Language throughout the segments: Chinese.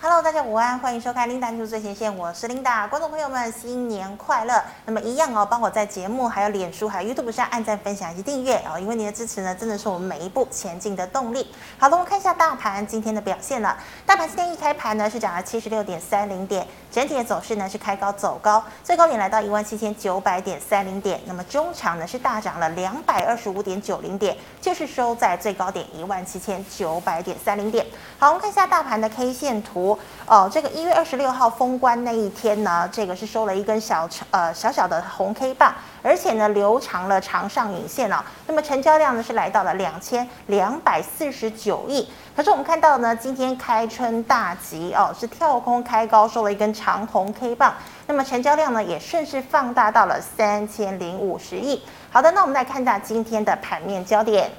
Hello，大家午安，欢迎收看 Linda 最前线，我是 Linda，观众朋友们新年快乐。那么一样哦，帮我在节目还有脸书还有 YouTube 上按赞、分享以及订阅哦，因为您的支持呢，真的是我们每一步前进的动力。好的，我们看一下大盘今天的表现了。大盘今天一开盘呢是涨了七十六点三零点，整体的走势呢是开高走高，最高点来到一万七千九百点三零点。那么中场呢是大涨了两百二十五点九零点，就是收在最高点一万七千九百点三零点。好，我们看一下大盘的 K 线图。哦，这个一月二十六号封关那一天呢，这个是收了一根小呃小小的红 K 棒，而且呢留长了长上影线哦。那么成交量呢是来到了两千两百四十九亿。可是我们看到呢，今天开春大吉哦，是跳空开高收了一根长红 K 棒，那么成交量呢也顺势放大到了三千零五十亿。好的，那我们来看一下今天的盘面焦点。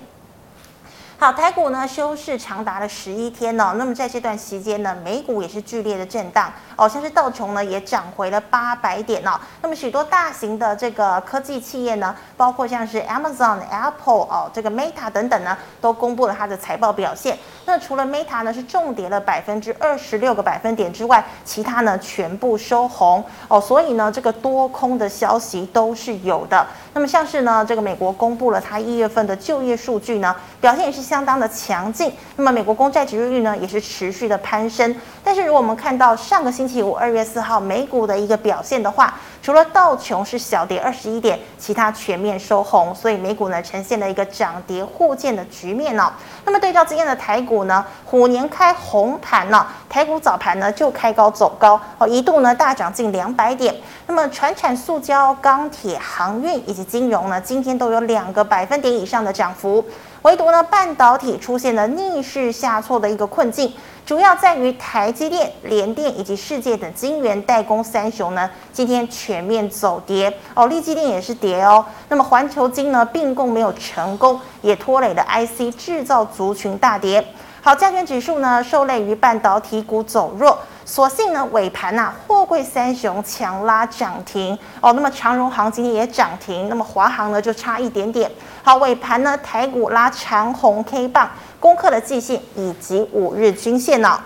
好，台股呢休市长达了十一天哦，那么在这段期间呢，美股也是剧烈的震荡哦，像是道琼呢也涨回了八百点哦，那么许多大型的这个科技企业呢，包括像是 Amazon、Apple 哦，这个 Meta 等等呢，都公布了它的财报表现。那除了 Meta 呢是重跌了百分之二十六个百分点之外，其他呢全部收红哦，所以呢这个多空的消息都是有的。那么像是呢这个美国公布了它一月份的就业数据呢，表现也是。相当的强劲，那么美国公债殖利率呢也是持续的攀升。但是如果我们看到上个星期五二月四号美股的一个表现的话，除了道琼是小跌二十一点，其他全面收红，所以美股呢呈现了一个涨跌互见的局面哦。那么对照今天的台股呢，虎年开红盘呢，台股早盘呢就开高走高哦，一度呢大涨近两百点。那么传产、塑胶、钢铁、航运以及金融呢，今天都有两个百分点以上的涨幅。唯独呢，半导体出现了逆势下挫的一个困境，主要在于台积电、联电以及世界等晶圆代工三雄呢，今天全面走跌哦，力积电也是跌哦。那么环球晶呢，并购没有成功，也拖累了 IC 制造族群大跌。好，加权指数呢，受累于半导体股走弱。所幸呢，尾盘呐、啊，货柜三雄强拉涨停哦。那么长荣航今天也涨停，那么华航呢就差一点点。好，尾盘呢，台股拉长红 K 棒，攻克了季线以及五日均线呢、哦。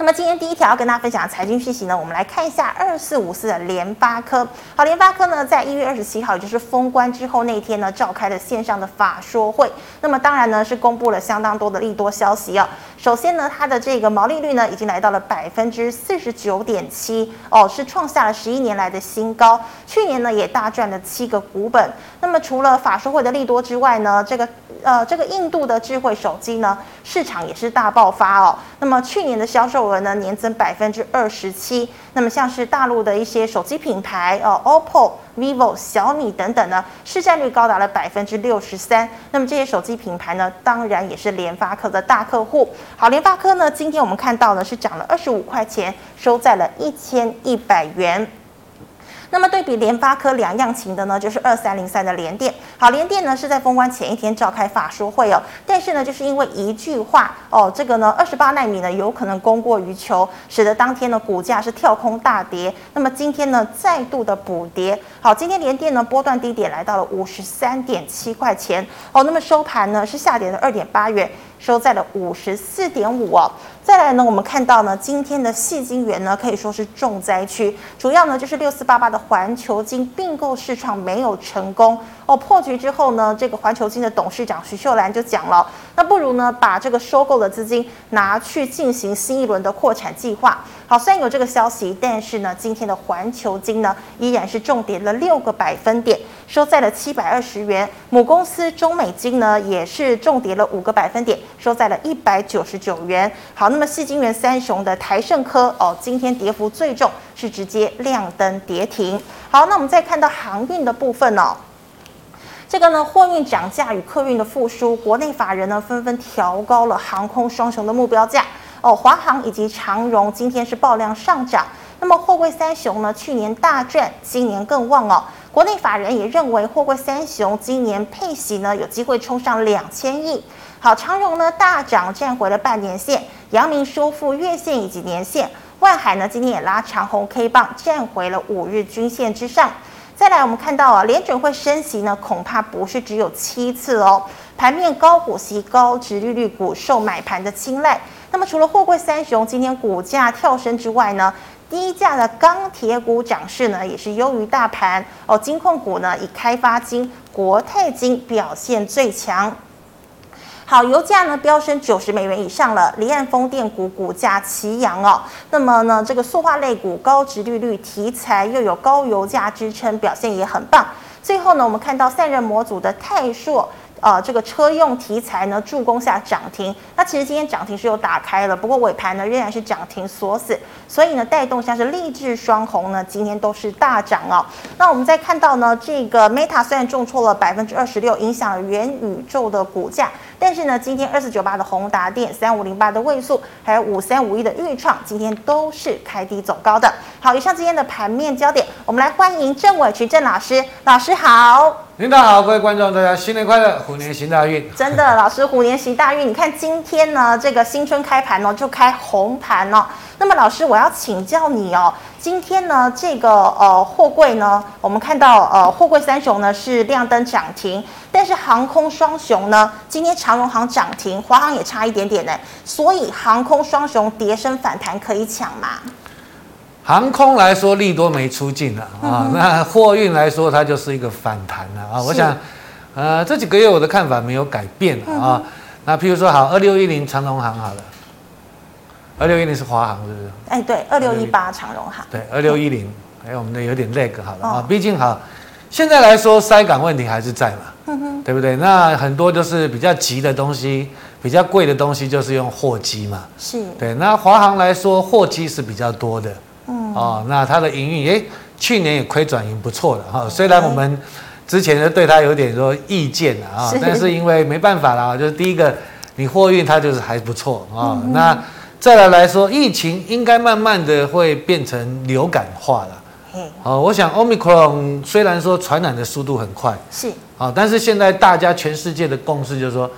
那么今天第一条要跟大家分享财经讯息呢，我们来看一下二四五四的联发科。好，联发科呢，在一月二十七号，也就是封关之后那一天呢，召开了线上的法说会。那么当然呢，是公布了相当多的利多消息哦。首先呢，它的这个毛利率呢，已经来到了百分之四十九点七哦，是创下了十一年来的新高。去年呢，也大赚了七个股本。那么除了法说会的利多之外呢，这个呃，这个印度的智慧手机呢，市场也是大爆发哦。那么去年的销售额呢，年增百分之二十七。那么像是大陆的一些手机品牌哦，OPPO、VIVO、小米等等呢，市占率高达了百分之六十三。那么这些手机品牌呢，当然也是联发科的大客户。好，联发科呢，今天我们看到呢是涨了二十五块钱，收在了一千一百元。那么对比联发科两样情的呢，就是二三零三的联电。好，联电呢是在封关前一天召开法说会哦，但是呢，就是因为一句话哦，这个呢二十八奈米呢有可能供过于求，使得当天的股价是跳空大跌。那么今天呢再度的补跌。好，今天联电呢波段低点来到了五十三点七块钱哦，那么收盘呢是下跌了二点八元。收在了五十四点五哦。再来呢，我们看到呢，今天的细晶圆呢可以说是重灾区，主要呢就是六四八八的环球金并购市场没有成功哦。破局之后呢，这个环球金的董事长徐秀兰就讲了，那不如呢把这个收购的资金拿去进行新一轮的扩产计划。好，虽然有这个消息，但是呢，今天的环球金呢依然是重跌了六个百分点，收在了七百二十元。母公司中美金呢也是重跌了五个百分点。收在了一百九十九元。好，那么矽晶圆三雄的台盛科哦，今天跌幅最重，是直接亮灯跌停。好，那我们再看到航运的部分哦，这个呢，货运涨价与客运的复苏，国内法人呢纷纷调高了航空双雄的目标价哦，华航以及长荣今天是爆量上涨。那么货柜三雄呢，去年大赚，今年更旺哦。国内法人也认为货柜三雄今年配息呢有机会冲上两千亿。好，长荣呢大涨，站回了半年线；阳明收复月线以及年线；万海呢今天也拉长红 K 棒，站回了五日均线之上。再来，我们看到啊，联准会升息呢，恐怕不是只有七次哦。盘面高股息、高殖利率股受买盘的青睐，那么除了货柜三雄今天股价跳升之外呢，低价的钢铁股涨势呢也是优于大盘哦。金控股呢以开发金、国泰金表现最强。好，油价呢飙升九十美元以上了，离岸风电股股价齐扬哦。那么呢，这个塑化类股高殖利率题材又有高油价支撑，表现也很棒。最后呢，我们看到散热模组的泰硕。呃，这个车用题材呢助攻下涨停，那其实今天涨停是有打开了，不过尾盘呢仍然是涨停锁死，所以呢带动像是励志双红呢今天都是大涨哦。那我们再看到呢，这个 Meta 虽然重挫了百分之二十六，影响了元宇宙的股价，但是呢今天二四九八的宏达电、三五零八的位速，还有五三五一的钰创，今天都是开低走高的。好，以上今天的盘面焦点，我们来欢迎郑伟渠郑老师，老师好。领导好，各位观众，大家新年快乐，虎年行大运。真的，老师虎年行大运。你看今天呢，这个新春开盘呢，就开红盘哦。那么老师，我要请教你哦，今天呢，这个呃货柜呢，我们看到呃货柜三雄呢是亮灯涨停，但是航空双雄呢，今天长荣航涨停，华航也差一点点呢，所以航空双雄跌升反弹可以抢吗？航空来说，利多没出尽了啊。那货运来说，它就是一个反弹了啊。我想，呃，这几个月我的看法没有改变啊。那譬如说，好，二六一零长荣航好了，二六一零是华航是不是？哎，对，二六一八长荣航。对，二六一零，哎，我们的有点 lag 好了啊。毕竟好，现在来说，塞港问题还是在嘛，嗯，对不对？那很多就是比较急的东西，比较贵的东西，就是用货机嘛。是。对，那华航来说，货机是比较多的。嗯、哦，那它的营运，诶，去年也亏转盈不错的哈。虽然我们之前呢对它有点说意见啊，但是因为没办法啦，就是第一个，你货运它就是还不错啊。嗯、那再来来说，疫情应该慢慢的会变成流感化了。嗯。哦，我想 Omicron 虽然说传染的速度很快，是啊，但是现在大家全世界的共识就是说，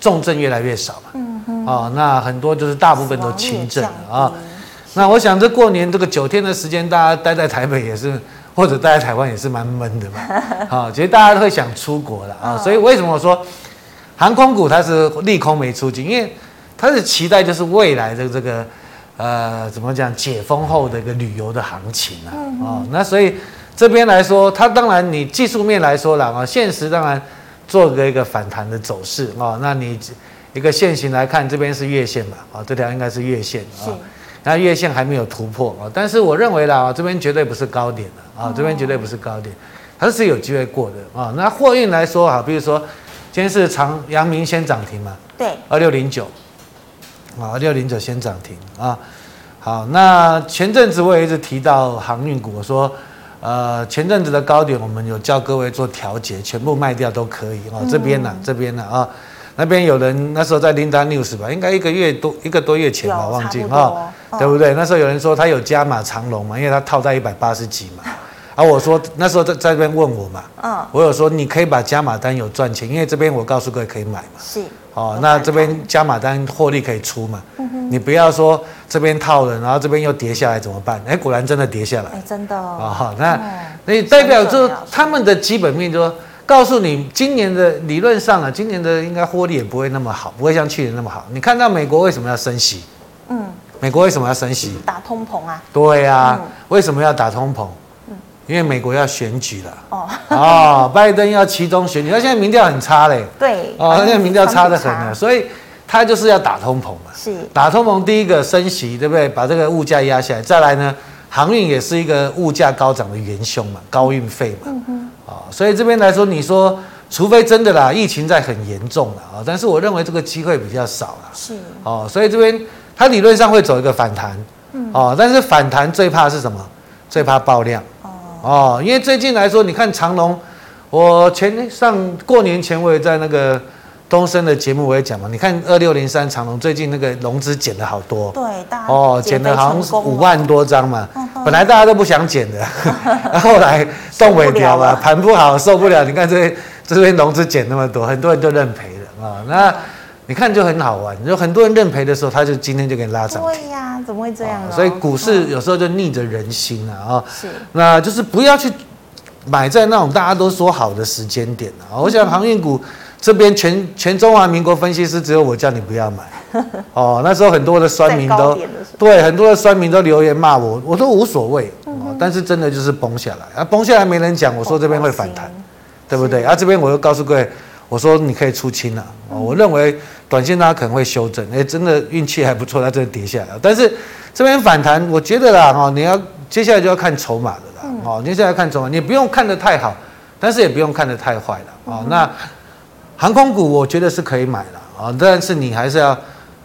重症越来越少嘛。嗯哼。哦，那很多就是大部分都轻症啊。那我想，这过年这个九天的时间，大家待在台北也是，或者待在台湾也是蛮闷的嘛。好，其实大家都会想出国了啊。所以为什么我说航空股它是利空没出尽？因为它是期待就是未来的这个呃怎么讲解封后的一个旅游的行情啊。哦，那所以这边来说，它当然你技术面来说了啊，现实当然做个一个反弹的走势啊。那你一个线型来看，这边是月线嘛？啊，这条应该是月线啊。那月线还没有突破啊，但是我认为啦，这边绝对不是高点啊，这边绝对不是高点，它是有机会过的啊。那货运来说哈，比如说今天是长阳明先涨停嘛，对，二六零九，啊，二六零九先涨停啊。好，那前阵子我也一直提到航运股，我说呃前阵子的高点我们有叫各位做调节，全部卖掉都可以啊。这边呢，这边呢啊。那边有人那时候在 Linda News 吧，应该一个月多一个多月前吧，忘记哈，对不对？那时候有人说他有加码长龙嘛，因为他套在一百八十几嘛。啊，我说那时候在在这边问我嘛，嗯，我有说你可以把加码单有赚钱，因为这边我告诉各位可以买嘛。是。哦，那这边加码单获利可以出嘛？你不要说这边套了，然后这边又跌下来怎么办？哎，果然真的跌下来。哎，真的。哦，那那代表就他们的基本面就说。告诉你，今年的理论上啊，今年的应该获利也不会那么好，不会像去年那么好。你看到美国为什么要升息？嗯，美国为什么要升息？打通膨啊。对啊，为什么要打通膨？嗯，因为美国要选举了。哦。哦，拜登要期中选举，他现在民调很差嘞。对。哦，他现在民调差得很了，所以他就是要打通膨嘛。是。打通膨，第一个升息，对不对？把这个物价压下来。再来呢，航运也是一个物价高涨的元凶嘛，高运费嘛。嗯哼。所以这边来说，你说除非真的啦，疫情在很严重了啊，但是我认为这个机会比较少了。是哦，所以这边它理论上会走一个反弹，嗯，哦，但是反弹最怕是什么？最怕爆量。哦哦，因为最近来说，你看长隆，我前上过年前我也在那个。东升的节目我也讲嘛，你看二六零三长荣最近那个融资减了好多，对，大哦，减了好像五万多张嘛，本来大家都不想减的，后来动尾条了，盘不好受不了，你看这边这边融资减那么多，很多人都认赔了啊。那你看就很好玩，就很多人认赔的时候，他就今天就给你拉涨。对呀，怎么会这样？所以股市有时候就逆着人心了啊。是，那就是不要去买在那种大家都说好的时间点啊。我想航运股。这边全全中华民国分析师只有我叫你不要买，哦，那时候很多的酸民都对很多的酸民都留言骂我，我都无所谓。哦，但是真的就是崩下来啊，崩下来没人讲，我说这边会反弹，对不对？啊，这边我又告诉各位，我说你可以出清了。哦，我认为短线它可能会修正，哎，真的运气还不错，它真的跌下来。但是这边反弹，我觉得啦，哈，你要接下来就要看筹码的啦。哦，接下来看筹码，你不用看得太好，但是也不用看得太坏了。哦，那。航空股我觉得是可以买了啊，但是你还是要，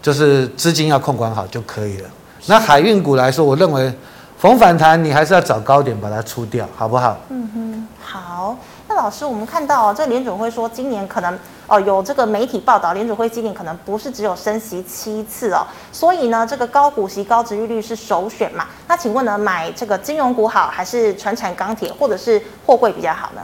就是资金要控管好就可以了。那海运股来说，我认为逢反弹你还是要找高点把它出掉，好不好？嗯哼，好。那老师，我们看到哦这联准会说今年可能哦有这个媒体报道，联准会今年可能不是只有升息七次哦，所以呢这个高股息高殖利率是首选嘛？那请问呢买这个金融股好，还是传产钢铁或者是货柜比较好呢？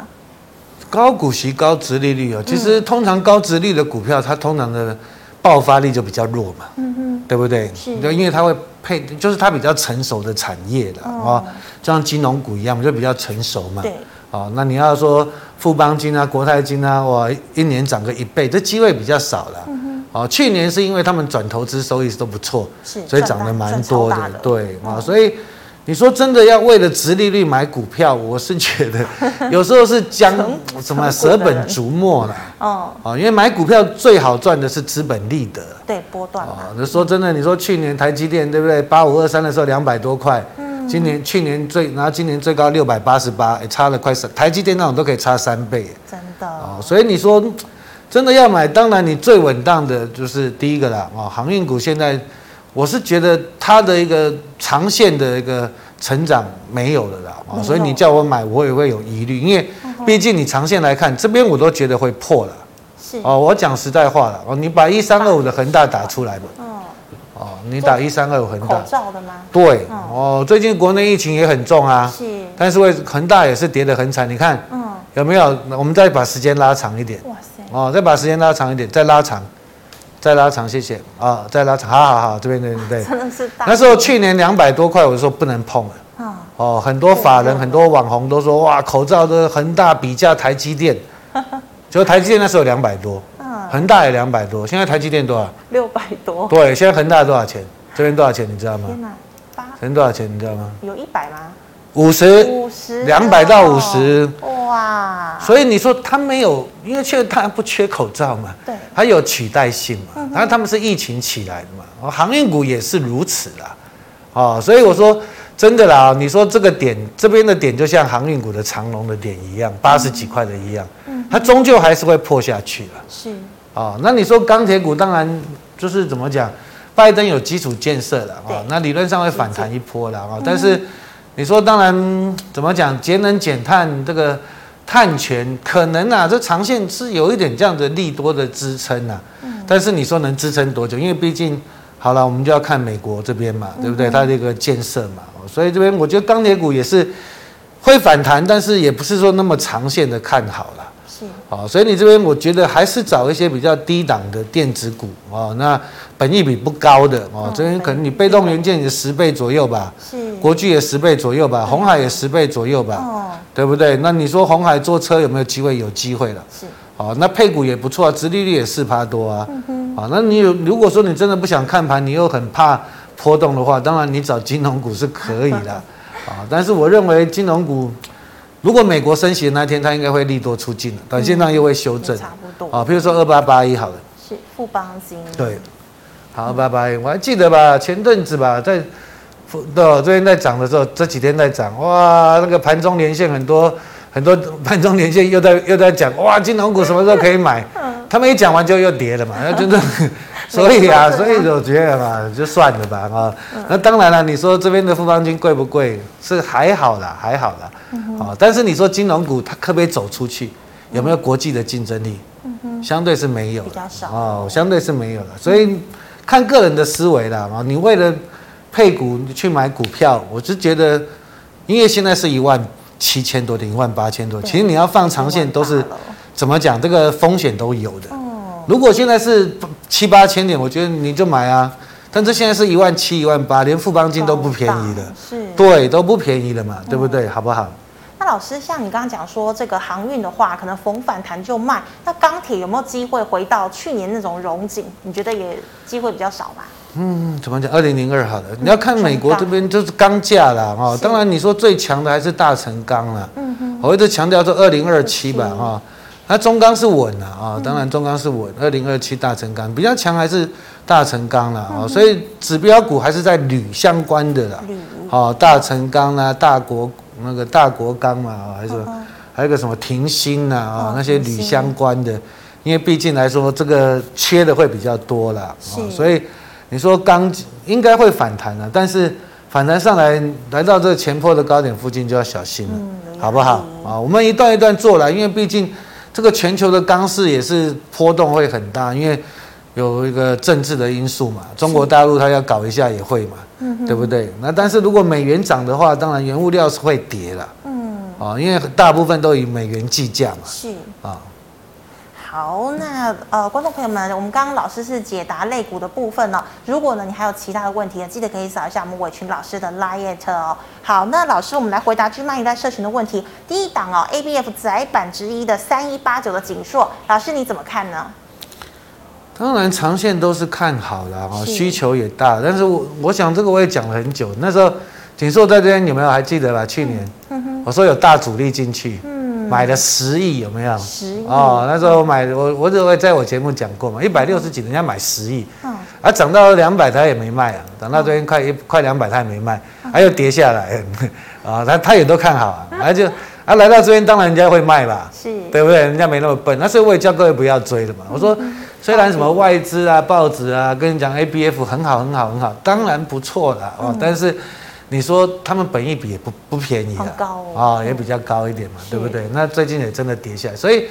高股息、高殖利率哦，其实通常高殖利率的股票，它通常的爆发力就比较弱嘛，嗯嗯，对不对？是，因为它会配，就是它比较成熟的产业的啊，就像金融股一样，就比较成熟嘛。对，哦，那你要说富邦金啊、国泰金啊，哇，一年涨个一倍，这机会比较少了。嗯哼，哦，去年是因为他们转投资收益都不错，是，所以涨得蛮多的，对啊，所以。你说真的要为了殖利率买股票，我是觉得 有时候是将什么舍本逐末了。哦，因为买股票最好赚的是资本利得。对，波段。哦，你说真的，你说去年台积电对不对？八五二三的时候两百多块，嗯，今年去年最，然后今年最高六百八十八，差了快三，台积电那种都可以差三倍。真的。哦，所以你说真的要买，当然你最稳当的就是第一个啦。哦，航运股现在。我是觉得它的一个长线的一个成长没有了啦，啊，所以你叫我买，我也会有疑虑，因为毕竟你长线来看，这边我都觉得会破了。是哦，我讲实在话了，哦，你把一三二五的恒大打出来吧。哦，你打一三二五恒大。口罩的吗？对。哦，最近国内疫情也很重啊。是。但是为恒大也是跌得很惨，你看，嗯，有没有？我们再把时间拉长一点。哇塞。哦，再把时间拉长一点，再拉长。再拉长，谢谢啊、哦！再拉长，好好好，这边对对对。真的是大。那时候去年两百多块，我就说不能碰了。哦，哦，很多法人、很多网红都说哇，口罩的恒大比价台积电，就台积电那时候两百多，嗯，恒大也两百多，现在台积电多少？六百多。对，现在恒大多少钱？这边多少钱？你知道吗？天哪，八。这边多少钱？你知道吗？有一百吗？五十。五十。两百到五十。哇，所以你说他没有，因为确实他不缺口罩嘛，对，它有取代性嘛，然后他们是疫情起来的嘛，航运股也是如此啦，哦，所以我说真的啦，你说这个点这边的点就像航运股的长龙的点一样，八十几块的一样，嗯，它终究还是会破下去了，是，哦，那你说钢铁股当然就是怎么讲，拜登有基础建设了啊，那理论上会反弹一波了啊，但是你说当然怎么讲，节能减碳这个。碳权可能啊，这长线是有一点这样的利多的支撑呐，但是你说能支撑多久？因为毕竟好了，我们就要看美国这边嘛，对不对？它这个建设嘛，所以这边我觉得钢铁股也是会反弹，但是也不是说那么长线的看好了。是，好，所以你这边我觉得还是找一些比较低档的电子股哦，那本益比不高的哦，这边可能你被动元件也十倍左右吧，是，国巨也十倍左右吧，红海也十倍左右吧，哦，对不对？那你说红海做车有没有机会？有机会了，是，哦，那配股也不错啊，殖利率也四趴多啊，嗯哼，好，那你有如果说你真的不想看盘，你又很怕波动的话，当然你找金融股是可以的，啊，但是我认为金融股。如果美国升息的那天，它应该会利多出尽了，短线上又会修正，差不多。啊。比如说二八八一好了，是富邦金，对，好二八八一，我还记得吧？前阵子吧，在到这边在涨的时候，这几天在涨，哇，那个盘中连线很多很多 盘中连线又在又在讲，哇，金融股什么时候可以买？他们一讲完就又跌了嘛，那真的。所以啊，所以我觉得嘛，就算了吧啊。那当然了，你说这边的富邦金贵不贵？是还好啦，还好啦。啊，但是你说金融股它可不可以走出去？有没有国际的竞争力？相对是没有，比较少哦，相对是没有的。所以看个人的思维啦啊，你为了配股去买股票，我是觉得，因为现在是一万七千多点，一万八千多，其实你要放长线都是怎么讲，这个风险都有的。如果现在是七八千点，我觉得你就买啊。但是现在是一万七、一万八，连富邦金都不便宜的，是，对，都不便宜的嘛，对不对？好不好？那老师，像你刚刚讲说这个航运的话，可能逢反弹就卖，那钢铁有没有机会回到去年那种荣景？你觉得也机会比较少吧？嗯，怎么讲？二零零二好了，你要看美国这边就是钢价啦，哈、嗯。当然你说最强的还是大成钢啦。嗯哼。我一直强调说二零二七吧，哈。那中钢是稳了啊，当然中钢是稳。二零二七大成钢比较强还是大成钢了啊，所以指标股还是在铝相关的啦。铝。大成钢啊，大国那个大国钢嘛，还是还有个什么停薪呐啊，那些铝相关的，因为毕竟来说这个缺的会比较多啦。所以你说钢应该会反弹了，但是反弹上来来到这个前坡的高点附近就要小心了，好不好啊？我们一段一段做来，因为毕竟。这个全球的钢市也是波动会很大，因为有一个政治的因素嘛。中国大陆它要搞一下也会嘛，嗯，对不对？那但是如果美元涨的话，当然原物料是会跌了，嗯，啊，因为大部分都以美元计价嘛，是啊。好，那呃，观众朋友们，我们刚刚老师是解答肋骨的部分呢。如果呢你还有其他的问题呢，记得可以扫一下我们伟群老师的 LINE 哦。好，那老师，我们来回答钧漫一代社群的问题。第一档哦，ABF 窄板之一的三一八九的景硕，老师你怎么看呢？当然，长线都是看好的啊，需求也大。但是我我想这个我也讲了很久，那时候景硕在这边有没有还记得吧？去年、嗯、我说有大主力进去。嗯买了十亿有没有？十亿哦，那时候我买我我只会在我节目讲过嘛，一百六十几人家买十亿，嗯，啊涨到两百他也没卖啊，涨到这边快一快两百他也没卖，还又跌下来，啊 他他也都看好啊，啊就啊来到这边当然人家会卖吧，是，对不对？人家没那么笨，那所以我也叫各位不要追了嘛。我说虽然什么外资啊、报纸啊跟你讲 ABF 很好很好很好，当然不错了哦，但是。你说他们本益比也不不便宜的，高啊，也比较高一点嘛，对不对？那最近也真的跌下来，所以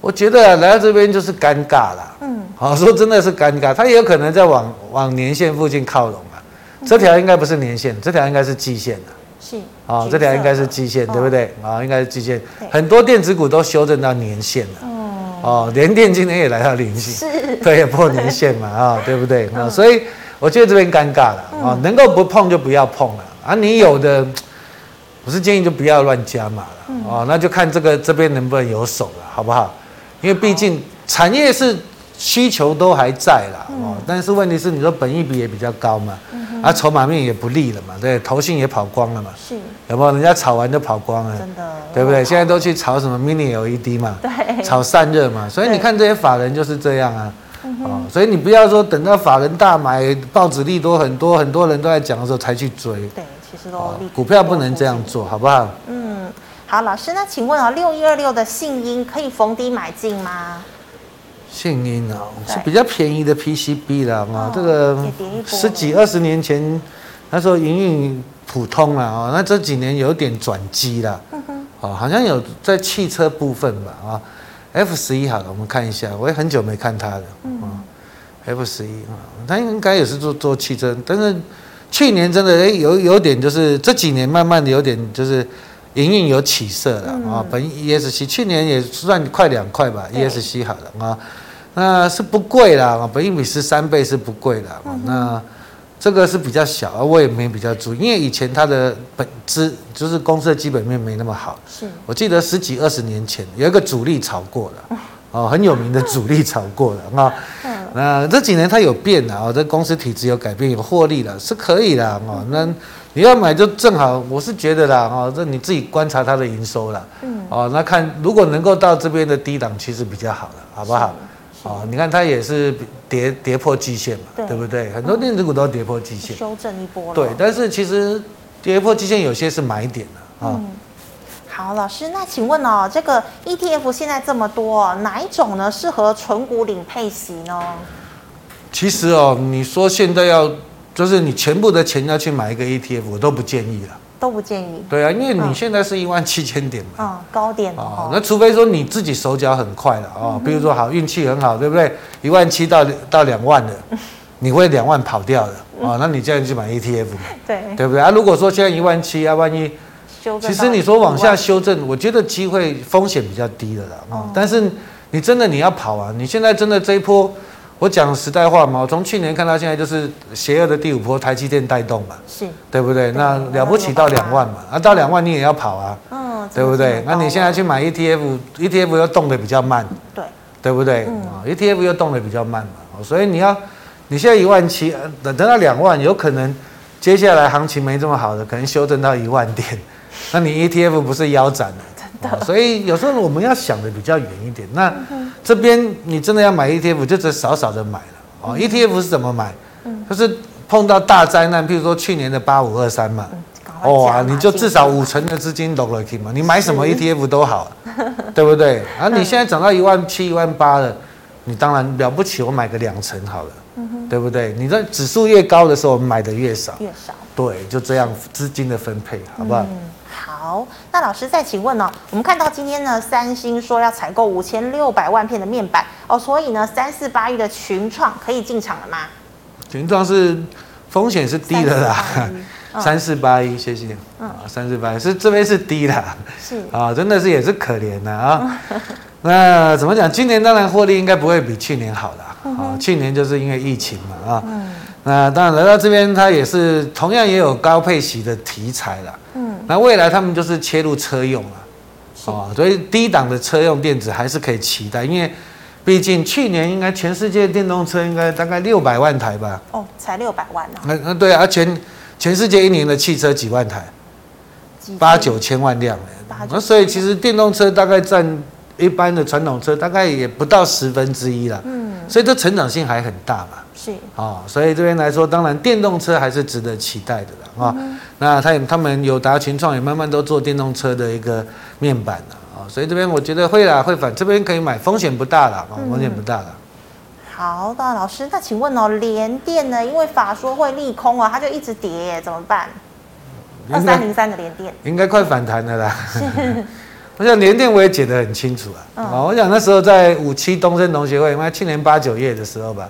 我觉得来到这边就是尴尬了。嗯，好说真的是尴尬，它也有可能在往往年线附近靠拢啊。这条应该不是年线，这条应该是季线的。是啊，这条应该是季线，对不对？啊，应该是季线。很多电子股都修正到年线了。哦，联电今天也来到零线，是，对，也破年线嘛，啊，对不对？啊，所以。我觉得这边尴尬了啊，能够不碰就不要碰了啊。你有的，我是建议就不要乱加码了哦。那就看这个这边能不能有手了，好不好？因为毕竟产业是需求都还在啦，哦。但是问题是，你说本益比也比较高嘛，啊，筹码面也不利了嘛，对，投信也跑光了嘛，是，有没有？人家炒完就跑光了，真的，对不对？现在都去炒什么 mini LED 嘛，对，炒散热嘛，所以你看这些法人就是这样啊。哦，所以你不要说等到法人大买，报纸利多很多，很多人都在讲的时候才去追。对，其实都股票不能这样做，好不好？嗯，好，老师，那请问啊，六一二六的信音可以逢低买进吗？信音啊，是比较便宜的 PCB 啦，啊，这个十几二十年前那时候营运普通了啊，那这几年有点转机了，哦，好像有在汽车部分吧，啊。F 十一好了，我们看一下，我也很久没看它了。嗯，F 十一啊，它应该也是做做汽车，但是去年真的哎有有点就是这几年慢慢的有点就是营运有起色了啊。本 ESC 去年也算快两块吧，ESC 好了啊，那是不贵啦啊，本益比十三倍是不贵的啊，那。这个是比较小，而我也没比较注意，因为以前它的本质就是公司的基本面没那么好。是，我记得十几二十年前有一个主力炒过了，哦，很有名的主力炒过了啊。那这几年它有变了啊，这公司体质有改变，有获利了，是可以的哦。那你要买就正好，我是觉得啦哦，这你自己观察它的营收啦，嗯，哦，那看如果能够到这边的低档，其实比较好了，好不好？哦，你看它也是跌跌破季线嘛，对，对不对？很多电子股都跌破季线，修正一波了。对，但是其实跌破季线有些是买点的啊。嗯，好，老师，那请问哦，这个 ETF 现在这么多，哪一种呢适合纯股领配息呢？其实哦，你说现在要就是你全部的钱要去买一个 ETF，我都不建议了。都不建议。对啊，因为你现在是一万七千点嘛，嗯，高点哦。那除非说你自己手脚很快了啊，比如说好运气很好，对不对？一万七到到两万的，你会两万跑掉的啊？那你这样去买 ETF 嘛？对，对不对啊？如果说现在一万七啊，万一，其实你说往下修正，我觉得机会风险比较低的了啊。但是你真的你要跑啊，你现在真的这一波。我讲实在话嘛，我从去年看到现在就是邪恶的第五波，台积电带动嘛，是对不对？那了不起到两万嘛，啊，到两万你也要跑啊，嗯，嗯，对不对？那你现在去买 ETF，ETF 又动的比较慢，对，对不对？啊，ETF 又动的比较慢嘛，所以你要，你现在一万七，等等到两万，有可能接下来行情没这么好的，可能修正到一万点，那你 ETF 不是腰斩了？真的。所以有时候我们要想的比较远一点。那这边你真的要买 ETF，就只少少的买了哦。ETF 是怎么买？就是碰到大灾难，譬如说去年的八五二三嘛。哦啊，你就至少五成的资金都了去嘛，你买什么 ETF 都好，对不对？然后你现在涨到一万七、一万八了，你当然了不起，我买个两成好了，对不对？你在指数越高的时候，买的越少，越少，对，就这样资金的分配，好不好？嗯，好。那老师再请问呢？我们看到今天呢，三星说要采购五千六百万片的面板哦，所以呢，三四八一的群创可以进场了吗？群创是风险是低的啦。三四八一，谢谢。嗯，三四八一是这边是低的，是啊，真的是也是可怜的啊。那怎么讲？今年当然获利应该不会比去年好了。啊，去年就是因为疫情嘛啊。嗯。那当然来到这边，它也是同样也有高配息的题材了。嗯。那未来他们就是切入车用了。哦，所以低档的车用电子还是可以期待，因为毕竟去年应该全世界电动车应该大概六百万台吧。哦，才六百万啊。那那对啊，全。全世界一年的汽车几万台，八九千万辆，那所以其实电动车大概占一般的传统车大概也不到十分之一了。嗯，所以这成长性还很大嘛。是啊，所以这边来说，当然电动车还是值得期待的啦啊。那他他们有达、群创也慢慢都做电动车的一个面板了啊。所以这边我觉得会啦，会反这边可以买，风险不大啦啊，风险不大了。好的，老师，那请问哦，联电呢？因为法说会利空啊，它就一直跌，怎么办？二三零三的联电应该快反弹了啦。是我想联电我也解得很清楚啊。嗯、我想那时候在五七东升同学会，因为去年八九月的时候吧。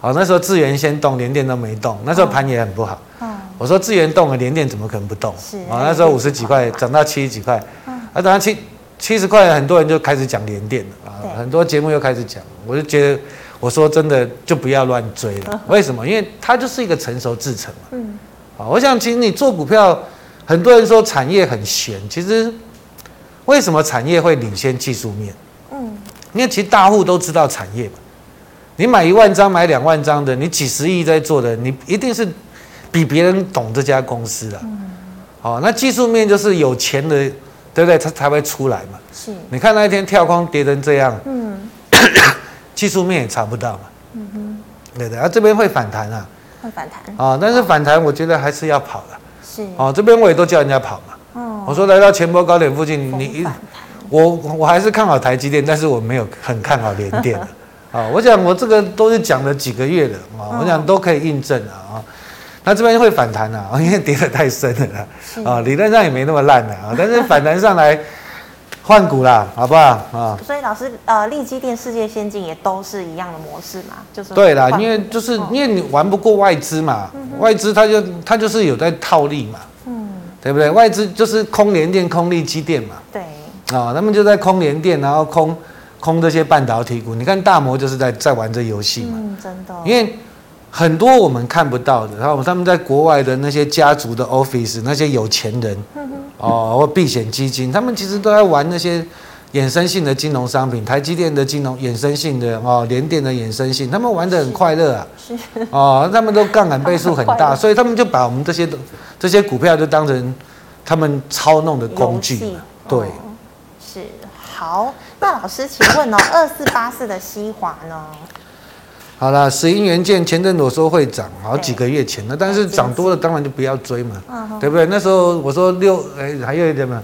好，那时候智源先动，联电都没动，那时候盘也很不好。嗯。我说智源动了，联电怎么可能不动？是。哦，那时候五十几块涨到七十几块。嗯。啊，等到七七十块，很多人就开始讲联电了啊，对很多节目又开始讲，我就觉得。我说真的，就不要乱追了。为什么？因为它就是一个成熟制成嘛。嗯。啊，我想其实你做股票，很多人说产业很玄，其实为什么产业会领先技术面？嗯。因为其实大户都知道产业嘛。你买一万张、买两万张的，你几十亿在做的，你一定是比别人懂这家公司的。嗯。好，那技术面就是有钱的，对不对？他才会出来嘛。是。你看那一天跳空跌成这样。嗯。技术面也查不到嘛，嗯哼，对的，啊这边会反弹啊，会反弹啊，但是反弹我觉得还是要跑的，是，哦，这边我也都叫人家跑嘛，哦，我说来到前波高点附近，你一，我我还是看好台积电，但是我没有很看好联电啊，啊，我想我这个都是讲了几个月的啊，我想都可以印证了啊，那这边会反弹啊，因为跌得太深了，啊，理论上也没那么烂的啊，但是反弹上来。换股啦，好不好？啊？所以老师，呃，利基电、世界先进也都是一样的模式嘛，就是对啦，因为就是因为你玩不过外资嘛，嗯、外资它就它就是有在套利嘛，嗯，对不对？外资就是空联电、空力机电嘛，对，啊、哦，他们就在空联电，然后空空这些半导体股。你看大摩就是在在玩这游戏嘛，嗯，真的，因为。很多我们看不到的，然后他们在国外的那些家族的 office，那些有钱人，哦，或避险基金，他们其实都在玩那些衍生性的金融商品，台积电的金融衍生性的哦，联电的衍生性，他们玩的很快乐啊，是。哦，他们都杠杆倍数很大，所以他们就把我们这些这些股票就当成他们操弄的工具，对，是。好。那老师，请问哦，二四八四的西华呢？好了，石英元件前阵我说会涨，好几个月前了，但是涨多了当然就不要追嘛，对不对？那时候我说六，哎，还有一点嘛，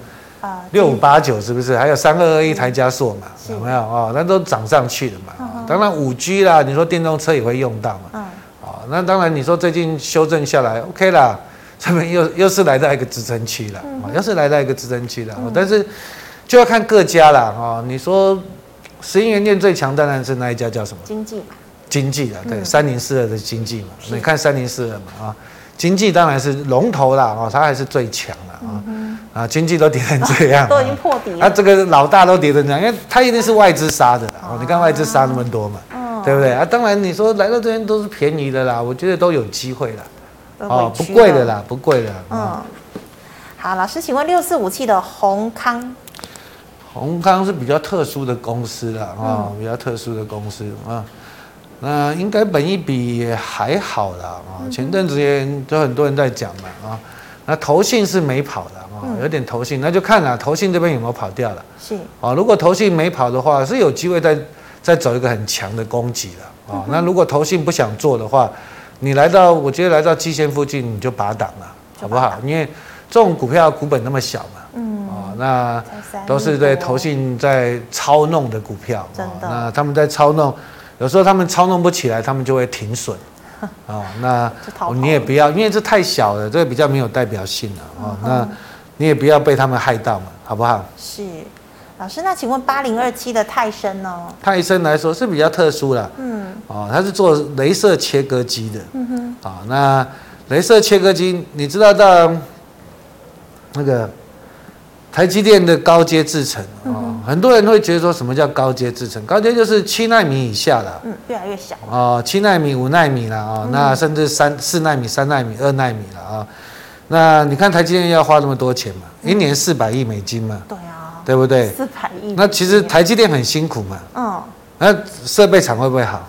六五八九是不是？还有三二二一台加速嘛，有没有哦？那都涨上去了嘛。当然五 G 啦，你说电动车也会用到嘛，啊，那当然你说最近修正下来，OK 啦，这边又又是来到一个支撑区了，啊，又是来到一个支撑区了，但是就要看各家了啊。你说石英元件最强当然是那一家叫什么？经济嘛。经济啊，对，三零四二的经济嘛，你看三零四二嘛啊，经济当然是龙头啦，哦，它还是最强的啊，啊，经济都跌成这样，都已经破底了，啊，这个老大都跌成这样，因为它一定是外资杀的哦，你看外资杀那么多嘛，对不对啊？当然你说来到这边都是便宜的啦，我觉得都有机会啦，哦，不贵的啦，不贵的，嗯。好，老师，请问六四五七的宏康，宏康是比较特殊的公司了啊、比较特殊的公司啊。那应该本一比也还好啦啊。前阵子也都很多人在讲嘛啊。那投信是没跑的啊，有点投信，那就看了投信这边有没有跑掉了。是啊，如果投信没跑的话，是有机会再再走一个很强的攻击了啊。那如果投信不想做的话，你来到我觉得来到基线附近你就拔档了，好不好？因为这种股票股本那么小嘛，嗯啊，那都是对投信在操弄的股票，真的。那他们在操弄。有时候他们操弄不起来，他们就会停损，哦，那你也不要，因为这太小了，这个比较没有代表性了，哦，那你也不要被他们害到嘛，好不好？是，老师，那请问八零二七的泰森呢？泰森来说是比较特殊的，嗯，哦，它是做镭射切割机的，嗯哼，啊，那镭射切割机，你知道到那个。台积电的高阶制程啊，很多人会觉得说什么叫高阶制程？高阶就是七纳米以下的，嗯，越来越小哦，七纳米、五纳米了啊，那甚至三四纳米、三纳米、二纳米了啊。那你看台积电要花那么多钱嘛？一年四百亿美金嘛？对啊，对不对？四百亿。那其实台积电很辛苦嘛。嗯。那设备厂会不会好？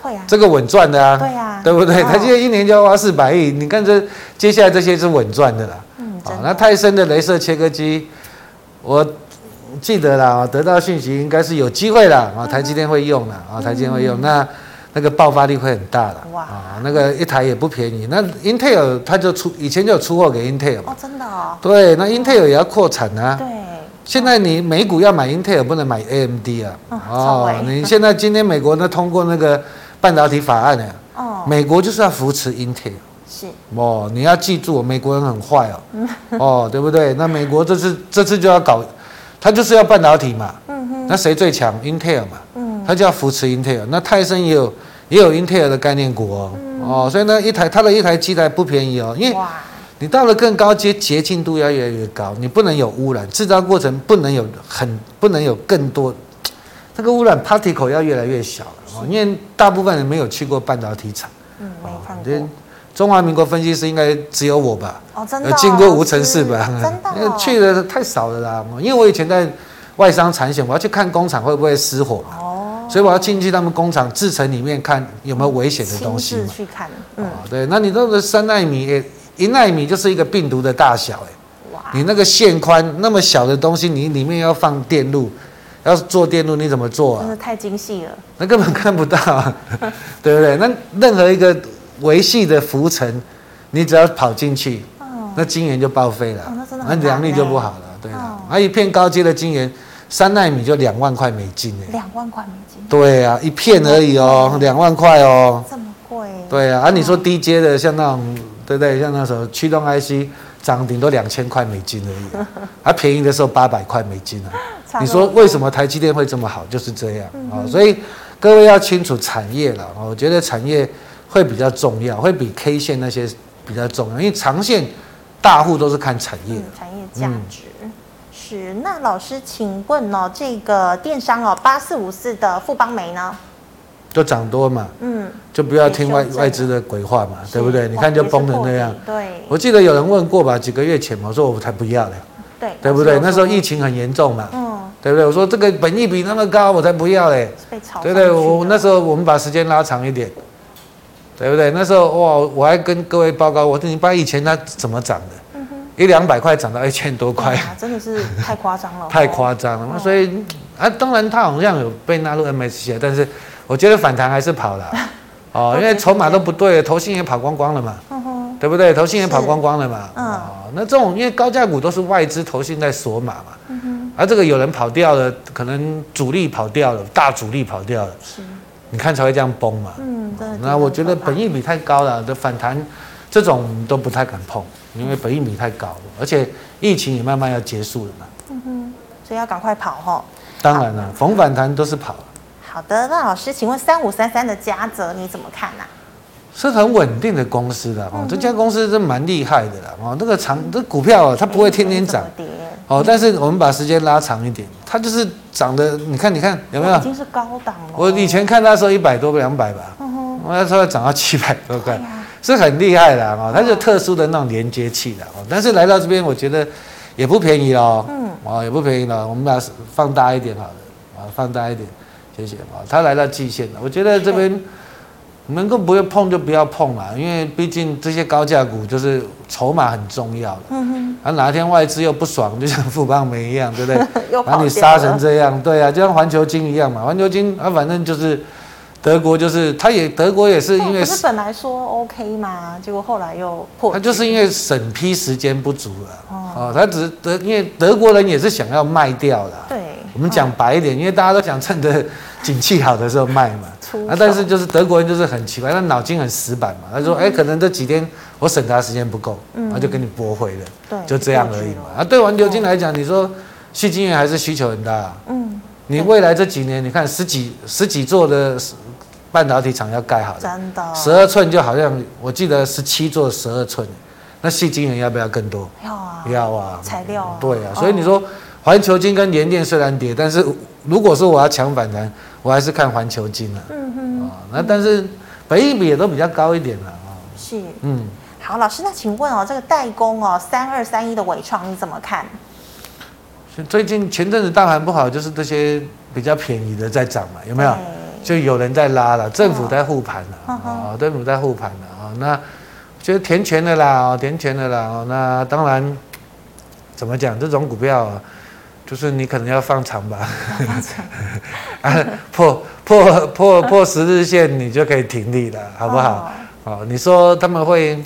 会啊。这个稳赚的啊。对啊。对不对？台积电一年就要花四百亿，你看这接下来这些是稳赚的啦。嗯。啊，那泰森的镭射切割机。我记得啦，得到讯息应该是有机会啦，啊，台积电会用的啊，台积电会用，那那个爆发力会很大的，哇，啊，那个一台也不便宜。那 Intel 它就出以前就有出货给 Intel 哦，真的哦。对，那 Intel 也要扩产啊。对。现在你美股要买 Intel 不能买 AMD 啊。哦。你现在今天美国呢通过那个半导体法案呢，哦，美国就是要扶持 Intel。是。哦，你要记住，美国人很坏哦，哦，对不对？那美国这次这次就要搞，他就是要半导体嘛，嗯哼，那谁最强？Intel 嘛，嗯，他就要扶持 Intel。那泰森也有也有 Intel 的概念股哦，哦，所以呢，一台它的一台机台不便宜哦，因为你到了更高阶，洁净度要越来越高，你不能有污染，制造过程不能有很不能有更多，这个污染 particle 要越来越小哦，因为大部分人没有去过半导体厂，嗯，没看过。中华民国分析师应该只有我吧？哦，真的、哦。进过无尘室吧？真的、去的太少了啦。因为我以前在外商产险，我要去看工厂会不会失火嘛。哦。所以我要进去他们工厂制成里面看有没有危险的东西嘛。去看。嗯。对，那你那个三纳米、一纳米就是一个病毒的大小哎。哇。你那个线宽那么小的东西，你里面要放电路，要做电路你怎么做啊？真的太精细了。那根本看不到，啊 对不对？那任何一个。维系的浮沉，你只要跑进去，哦、那晶圆就报废了，哦、那良率就不好了，对了。而、哦、一片高阶的晶圆，三纳米就两万块美金呢。两万块美金。对啊，一片而已哦，两万块哦。这么贵。对啊，而、啊、你说低阶的，像那种，对不对？像那时候驱动 IC 涨顶多两千块美金而已，而、啊、便宜的时候八百块美金啊。你说为什么台积电会这么好？就是这样啊、嗯哦。所以各位要清楚产业了，我觉得产业。会比较重要，会比 K 线那些比较重要，因为长线大户都是看产业，产业价值、嗯、是。那老师，请问哦，这个电商哦，八四五四的富邦煤呢，就涨多嘛，嗯，就不要听外外资的鬼话嘛，对不对？你看就崩成那样。对，我记得有人问过吧，几个月前嘛，我说我才不要嘞，对，对不对？那时候疫情很严重嘛，嗯，对不对？我说这个本益比那么高，我才不要嘞，被炒，对不对？我那时候我们把时间拉长一点。对不对？那时候哇，我还跟各位报告，我说你把以前它怎么涨的，嗯、一两百块涨到一千多块，真的是太夸张了，太夸张了。哦、所以啊，当然它好像有被纳入 MSCI，但是我觉得反弹还是跑了，哦，因为筹码都不对，投信也跑光光了嘛，嗯、对不对？投信也跑光光了嘛，嗯、哦，那这种因为高价股都是外资投信在锁码嘛，嗯，而这个有人跑掉了，可能主力跑掉了，大主力跑掉了，是。你看才会这样崩嘛？嗯，对。那我觉得本益比太高了，的反弹，这种都不太敢碰，因为本益比太高了，而且疫情也慢慢要结束了嘛。嗯哼，所以要赶快跑吼。当然了，逢反弹都是跑。好的，那老师，请问三五三三的嘉泽你怎么看呢？是很稳定的公司的哦，这家公司真蛮厉害的啦哦，那个长这股票它不会天天涨。哦，但是我们把时间拉长一点，它就是涨的，你看，你看有没有？已经是高档了。我以前看它时候一百多个两百吧，我那时候涨到七百多块，是很厉害的哦，它是特殊的那种连接器的哦。但是来到这边，我觉得也不便宜哦，嗯，哦也不便宜了。我们把它放大一点好了，啊，放大一点，谢谢啊。它来到季线了，我觉得这边能够不要碰就不要碰了，因为毕竟这些高价股就是筹码很重要的。嗯哼。啊，哪一天外资又不爽，就像富邦煤一样，对不对？把你杀成这样，对啊，就像环球金一样嘛。环球金啊，反正就是。德国就是，他也德国也是因为，不是本来说 OK 嘛，结果后来又破。他就是因为审批时间不足了，哦，他只是德，因为德国人也是想要卖掉的。对，我们讲白一点，因为大家都想趁着景气好的时候卖嘛。啊，但是就是德国人就是很奇怪，他脑筋很死板嘛。他说，哎，可能这几天我审查时间不够，然后就给你驳回了，对，就这样而已嘛。啊，对环球金来讲，你说细晶圆还是需求很大。嗯，你未来这几年，你看十几十几座的。半导体厂要盖好了，真的，十二寸就好像我记得十七座十二寸，那细晶圆要不要更多？要啊，要啊，材料啊，对啊，所以你说环球金跟联电虽然跌，但是如果说我要抢反弹，我还是看环球金啊。嗯哼，啊，那但是本益比也都比较高一点了啊。是，嗯，好，老师，那请问哦，这个代工哦，三二三一的伟创你怎么看？最近前阵子大盘不好，就是这些比较便宜的在涨嘛，有没有？就有人在拉了，政府在护盘了啊，政府在护盘了啊。那就是填权的啦，填权的啦。那当然，怎么讲？这种股票啊，就是你可能要放长吧。啊，破破破破十日线，你就可以停利了，好不好？哦，你说他们会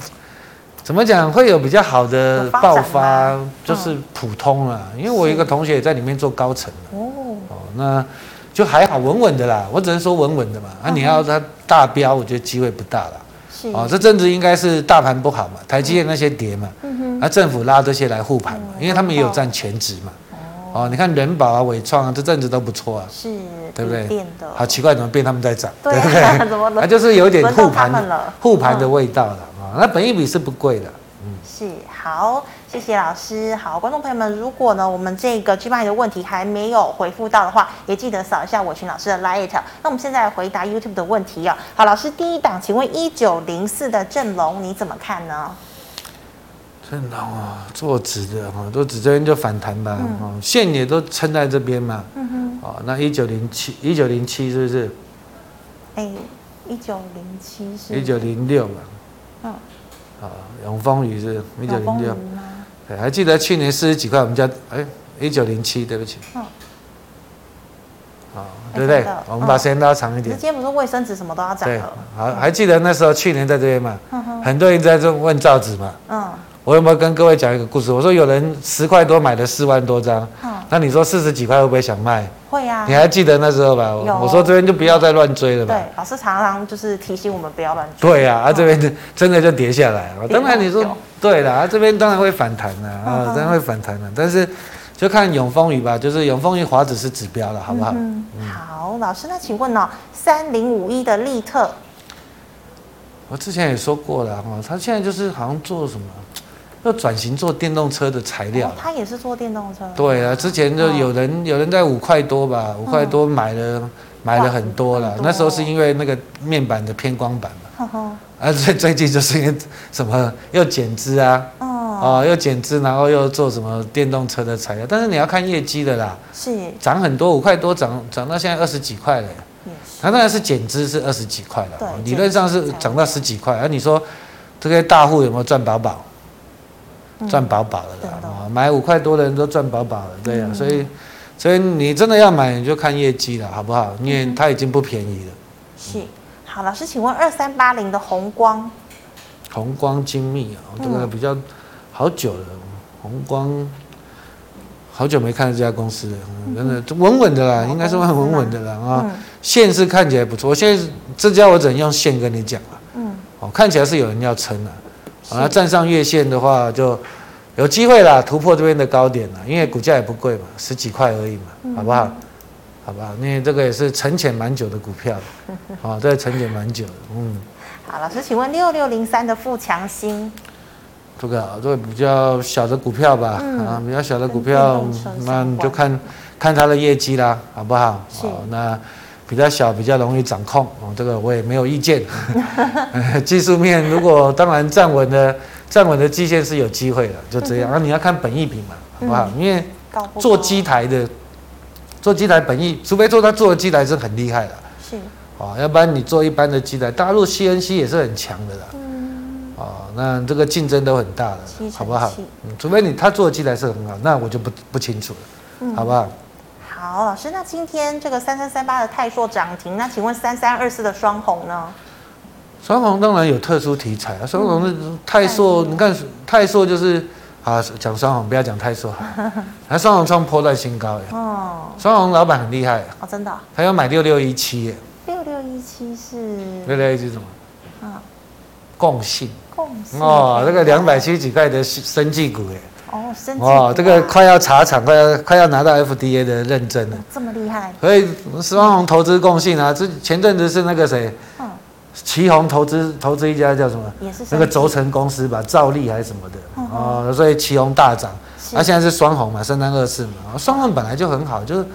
怎么讲？会有比较好的爆发，就是普通啊。因为我一个同学也在里面做高层哦。哦，那。就还好，稳稳的啦。我只能说稳稳的嘛。啊，你要它大飙，我觉得机会不大了。是哦，这阵子应该是大盘不好嘛，台积电那些跌嘛。啊，政府拉这些来护盘嘛，因为他们也有占全值嘛。哦。你看人保啊、伟创啊，这阵子都不错啊。是。对不对？变的。好奇怪，怎么变他们在涨？对不对？怎么？啊，就是有点护盘护盘的味道了啊。那本益比是不贵的。嗯。是好。谢谢老师。好，观众朋友们，如果呢我们这个 G 麦的问题还没有回复到的话，也记得扫一下伟群老师的 Light。那我们现在来回答 YouTube 的问题啊。好，老师第一档，请问一九零四的正龙你怎么看呢？正隆啊，做直的哈，做直这边就反弹吧，嗯、线也都撑在这边嘛。嗯哼。哦，那一九零七，一九零七是不是？哎，一九零七是？一九零六嘛。嗯。啊，永丰雨是一九零六。对，还记得去年四十几块，我们家哎，一九零七，对不起。嗯。对不对？我们把时间拉长一点。今天不是卫生纸什么都要涨。对，好，还记得那时候去年在这边嘛？很多人在这问造纸嘛。嗯。我有没有跟各位讲一个故事？我说有人十块多买了四万多张。那你说四十几块会不会想卖？会啊。你还记得那时候吧？有。我说这边就不要再乱追了吧。对，老师常常就是提醒我们不要乱追。对呀，啊这边真的就跌下来了。当然你说。对了，啊，这边当然会反弹了啊，当然会反弹了，但是就看永丰鱼吧，就是永丰鱼华指是指标了，好不好？嗯，好，老师，那请问呢，三零五一的利特，我之前也说过了哈，他现在就是好像做什么，要转型做电动车的材料，他也是做电动车。对啊，之前就有人有人在五块多吧，五块多买了买了很多了，那时候是因为那个面板的偏光板嘛。啊，最最近就是因为什么又减资啊，哦，又减资，然后又做什么电动车的材料，但是你要看业绩的啦，是。涨很多，五块多涨涨到现在二十几块了，它当然是减资是二十几块了，理论上是涨到十几块，而你说这些大户有没有赚饱饱？赚饱饱了的，买五块多的人都赚饱饱的，对呀，所以所以你真的要买，你就看业绩了，好不好？因为它已经不便宜了，是。好，老师，请问二三八零的红光，红光精密啊，这个比较好久了，红光好久没看到这家公司了，真的稳稳的啦，应该是很稳稳的啦啊，线是看起来不错，我现在这家我只能用线跟你讲了，嗯，哦，看起来是有人要撑了，好，那站上月线的话就有机会啦，突破这边的高点了，因为股价也不贵嘛，十几块而已嘛，好不好？好吧，因为这个也是沉潜蛮久的股票，好，这个沉潜蛮久的，嗯。好，老师，请问六六零三的富强新，这个这个比较小的股票吧，嗯、啊，比较小的股票，那你就看看它的业绩啦，好不好？好，那比较小，比较容易掌控哦，这个我也没有意见。技术面如果当然站稳的站稳的基线是有机会的，就这样。啊，你要看本益比嘛，好不好？因为做机台的做机台本益，除非做他做的机台是很厉害的，是哦，要不然你做一般的机台，大陆 CNC 也是很强的啦。嗯，哦，那这个竞争都很大的，好不好？嗯，除非你他做的机台是很好，那我就不不清楚了，好不好？好，老师，那今天这个三三三八的泰硕涨停，那请问三三二四的双红呢？双红当然有特殊题材啊，双红的泰硕，你看泰硕就是啊，讲双红不要讲泰硕，那双红创破断新高耶。哦，双红老板很厉害哦，真的，他要买六六一七耶。六六一七是六六一七什么？啊，共性。共性哦，那个两百七十几块的生技股耶。哦，哦，这个快要查厂，快要快要拿到 FDA 的认证了，这么厉害。所以双红投资共信啊，这前阵子是那个谁，嗯，旗宏投资投资一家叫什么？也是那个轴承公司吧，兆利还是什么的，哦，所以旗宏大涨。那现在是双红嘛，三三二四嘛，双红本来就很好，就是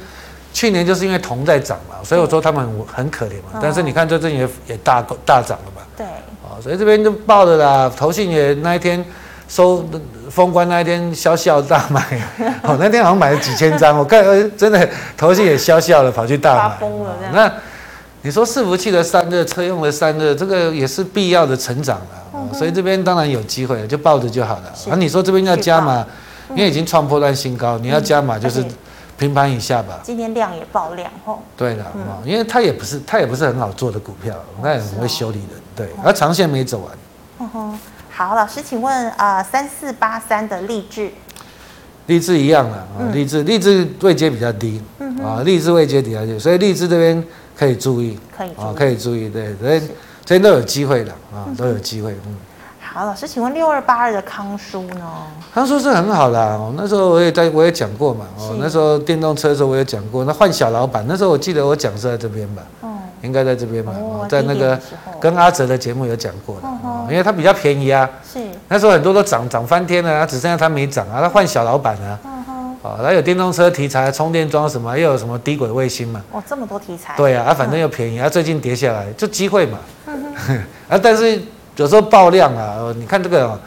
去年就是因为铜在涨嘛，所以我说他们很可怜嘛。但是你看最近也也大大涨了嘛。对。哦，所以这边就爆了啦，投信也那一天。收封关那一天，笑笑大买，哦，那天好像买了几千张，我看真的头戏也笑笑了，跑去大买。那你说伺服器的散热，车用的散热，这个也是必要的成长了，嗯、所以这边当然有机会了，就抱着就好了。是啊，你说这边要加码，因为已经创波段新高，你要加码就是平盘以下吧。今天量也爆量哦。对的，嗯、因为它也不是它也不是很好做的股票，那也很会修理人，对，而长线没走完。嗯哼。好，老师，请问啊，三四八三的励志，励志一样了啊，励志励志位阶比较低，嗯啊，励志位阶比较低，所以励志这边可以注意，可以啊，可以注意，对，所以这边都有机会的啊，都有机会，嗯。好，老师，请问六二八二的康叔呢？康叔是很好啦，哦，那时候我也在，我也讲过嘛，哦，那时候电动车的时候我也讲过，那换小老板，那时候我记得我讲是在这边吧。应该在这边吧，在那个跟阿哲的节目有讲过的，因为它比较便宜啊。是。那时候很多都涨涨翻天了，只剩下它没涨啊，它换小老板啊。嗯哼。哦，它有电动车题材，充电桩什么，又有什么低轨卫星嘛。哦，这么多题材。对啊，它反正又便宜，它最近跌下来就机会嘛。啊，但是有时候爆量啊，你看这个，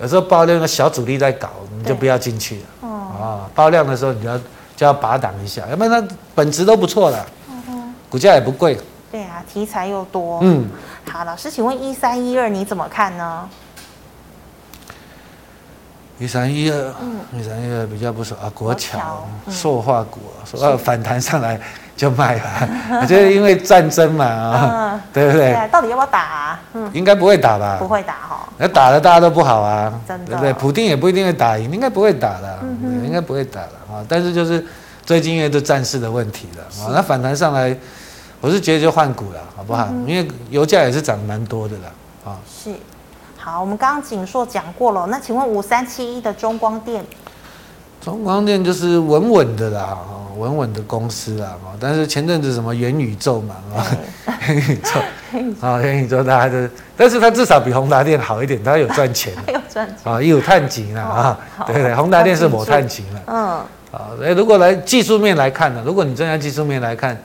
有时候爆量的小主力在搞，你就不要进去了。哦。啊，爆量的时候你就要就要拔档一下，要不然它本质都不错了。嗯哼。股价也不贵。对啊，题材又多。嗯，好，老师，请问一三一二你怎么看呢？一三一二，一三一二比较不熟啊，国桥塑化股，说要反弹上来就卖了。我觉得因为战争嘛啊，对不对？到底要不要打？嗯，应该不会打吧？不会打哈。那打了大家都不好啊，真的，对不对？普丁也不一定会打赢，应该不会打的，应该不会打的啊。但是就是最近因为这战事的问题了啊，那反弹上来。我是觉得就换股了，好不好？嗯、因为油价也是涨蛮多的了，啊。是，好，我们刚刚景硕讲过了，那请问五三七一的中光电？中光电就是稳稳的啦，稳稳的公司啦，但是前阵子什么元宇宙嘛，啊，元宇宙，啊，元宇宙大家都，但是它至少比宏达电好一点，它有赚钱，有赚钱啊，也有碳极了啊，对不对？宏达电是抹碳极了，嗯，啊，如果来技术面来看呢，如果你真要技术面来看。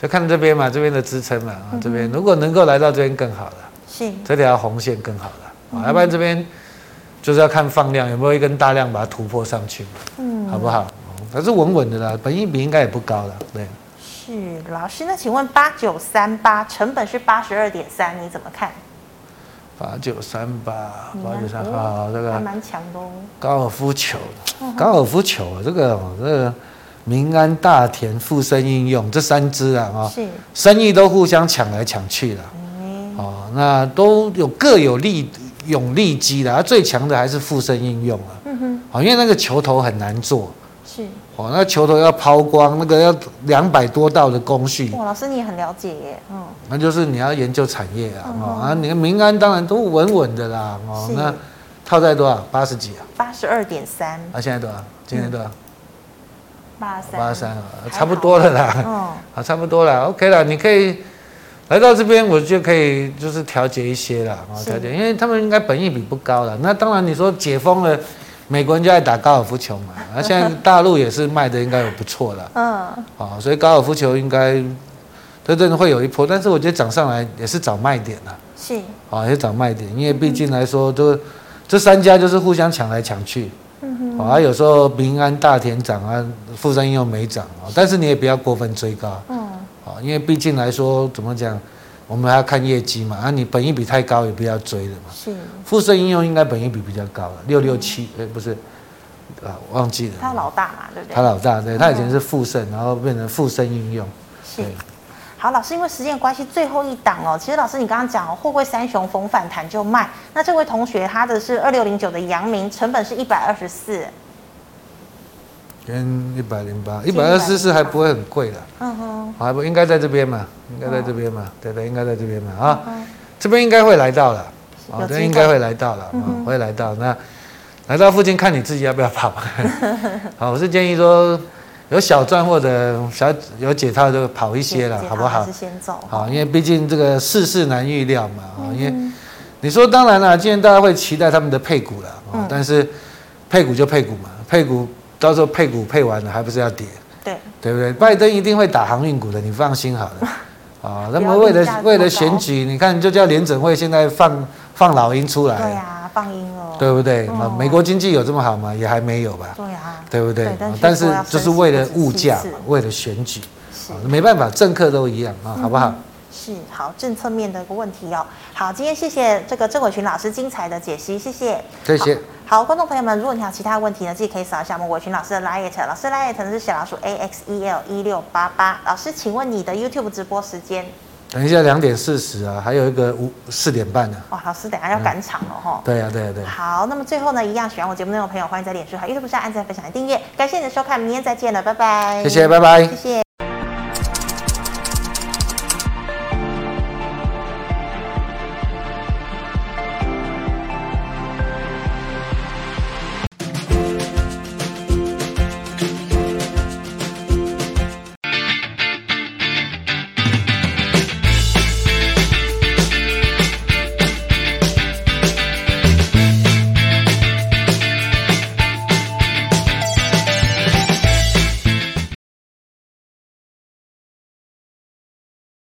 就看这边嘛，这边的支撑嘛，啊，这边如果能够来到这边更好了，是这条红线更好了，啊，要不然这边就是要看放量有没有一根大量把它突破上去，嗯，好不好？还是稳稳的啦，本益比应该也不高了，对。是老师，那请问八九三八成本是八十二点三，你怎么看？八九三八，八九三八，这个还蛮强的哦。高尔夫球，高尔夫球，这个这个。明安、大田、富生应用这三支啊，啊，是。生意都互相抢来抢去了，嗯、哦，那都有各有利有利基的，最强的还是富生应用啊，嗯哼，哦，因为那个球头很难做，是，哦，那球头要抛光，那个要两百多道的工序，哇，老师你也很了解耶，嗯，那就是你要研究产业啊，嗯、哼。啊，你看民安当然都稳稳的啦，哦，是。那套在多少？八十几啊？八十二点三，啊，现在多少？今天多少？嗯八三，八三啊，差不多了啦，嗯，啊，差不多了，OK 了，你可以来到这边，我就可以就是调节一些了，啊，调节，因为他们应该本益比不高了。那当然你说解封了，美国人就爱打高尔夫球嘛，那现在大陆也是卖的应该有不错了，嗯，啊，所以高尔夫球应该这阵会有一波，但是我觉得涨上来也是找卖点了。是。啊，也是找卖点，因为毕竟来说都，都这三家就是互相抢来抢去。啊，有时候民安大田涨啊，富盛应用没涨啊，但是你也不要过分追高。嗯。啊，因为毕竟来说怎么讲，我们还要看业绩嘛。啊，你本益比太高也不要追了嘛。是。富盛应用应该本益比比较高了，六六七，哎，不是，啊，忘记了。他老大嘛，对不对？他老大，对，他以前是富盛，然后变成富盛应用。是。好，老师，因为时间关系，最后一档哦。其实老师，你刚刚讲哦，货柜三雄逢反弹就卖。那这位同学他的是二六零九的阳明，成本是一百二十四，跟一百零八，一百二十四还不会很贵的。嗯哼，还不应该在这边嘛？应该在这边嘛？哦、对对，应该在这边嘛？啊，这边应该会来到了，啊，这应该会来到了，啊、嗯哼，会来到。那来到附近看你自己要不要跑。好，我是建议说。有小赚或者小有解套就跑一些了，好不好？先走。好，因为毕竟这个世事难预料嘛。啊、嗯，因为你说当然了，今天大家会期待他们的配股了。嗯。但是配股就配股嘛，配股到时候配股配完了还不是要跌？对。对不对？拜登一定会打航运股的，你放心好了。啊，那么为了为了选举，你看就叫联准会现在放放老鹰出来。对呀、啊，放鹰了。对不对？哦、美国经济有这么好吗？也还没有吧。对啊。对不对？对，但是就是为了物价嘛，为了选举，是没办法，政客都一样啊，好不好？是好，政策面的一个问题哦。好，今天谢谢这个郑伟群老师精彩的解析，谢谢。谢谢。好，观众朋友们，如果你有其他问题呢，自己可以扫一下我们伟群老师的 LINE，老师 LINE 呢是小老鼠 A X E L 一六八八。老师，请问你的 YouTube 直播时间？等一下两点四十啊，还有一个五四点半呢。哇，老师等下要赶场了哈。对呀，对呀，对。好，那么最后呢，一样喜欢我节目内容的朋友，欢迎在脸书和 YouTube 上按赞、分享、订阅。感谢你的收看，明天再见了，拜拜。谢谢，拜拜。谢谢。